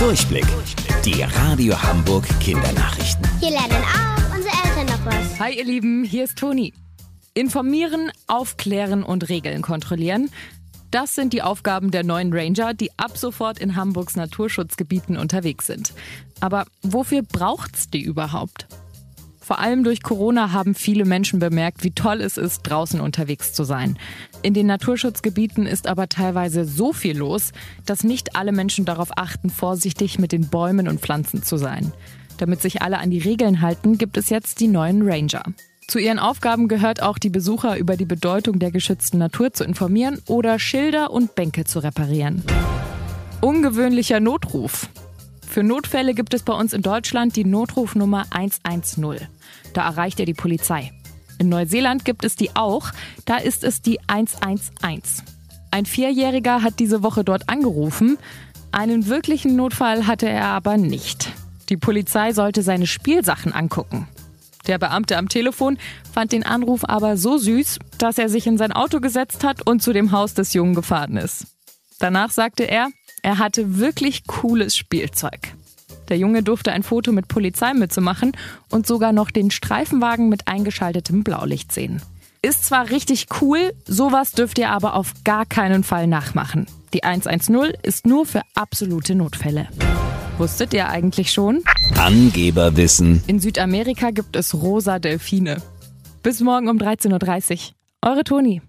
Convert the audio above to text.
Durchblick. Die Radio Hamburg Kindernachrichten. Hier lernen auch unsere Eltern noch was. Hi ihr Lieben, hier ist Toni. Informieren, aufklären und Regeln kontrollieren. Das sind die Aufgaben der neuen Ranger, die ab sofort in Hamburgs Naturschutzgebieten unterwegs sind. Aber wofür braucht's die überhaupt? Vor allem durch Corona haben viele Menschen bemerkt, wie toll es ist, draußen unterwegs zu sein. In den Naturschutzgebieten ist aber teilweise so viel los, dass nicht alle Menschen darauf achten, vorsichtig mit den Bäumen und Pflanzen zu sein. Damit sich alle an die Regeln halten, gibt es jetzt die neuen Ranger. Zu ihren Aufgaben gehört auch, die Besucher über die Bedeutung der geschützten Natur zu informieren oder Schilder und Bänke zu reparieren. Ungewöhnlicher Notruf. Für Notfälle gibt es bei uns in Deutschland die Notrufnummer 110. Da erreicht er die Polizei. In Neuseeland gibt es die auch, da ist es die 111. Ein Vierjähriger hat diese Woche dort angerufen. Einen wirklichen Notfall hatte er aber nicht. Die Polizei sollte seine Spielsachen angucken. Der Beamte am Telefon fand den Anruf aber so süß, dass er sich in sein Auto gesetzt hat und zu dem Haus des Jungen gefahren ist. Danach sagte er, er hatte wirklich cooles Spielzeug. Der Junge durfte ein Foto mit Polizeimütze machen und sogar noch den Streifenwagen mit eingeschaltetem Blaulicht sehen. Ist zwar richtig cool, sowas dürft ihr aber auf gar keinen Fall nachmachen. Die 110 ist nur für absolute Notfälle. Wusstet ihr eigentlich schon? Angeberwissen. In Südamerika gibt es rosa Delfine. Bis morgen um 13.30 Uhr. Eure Toni.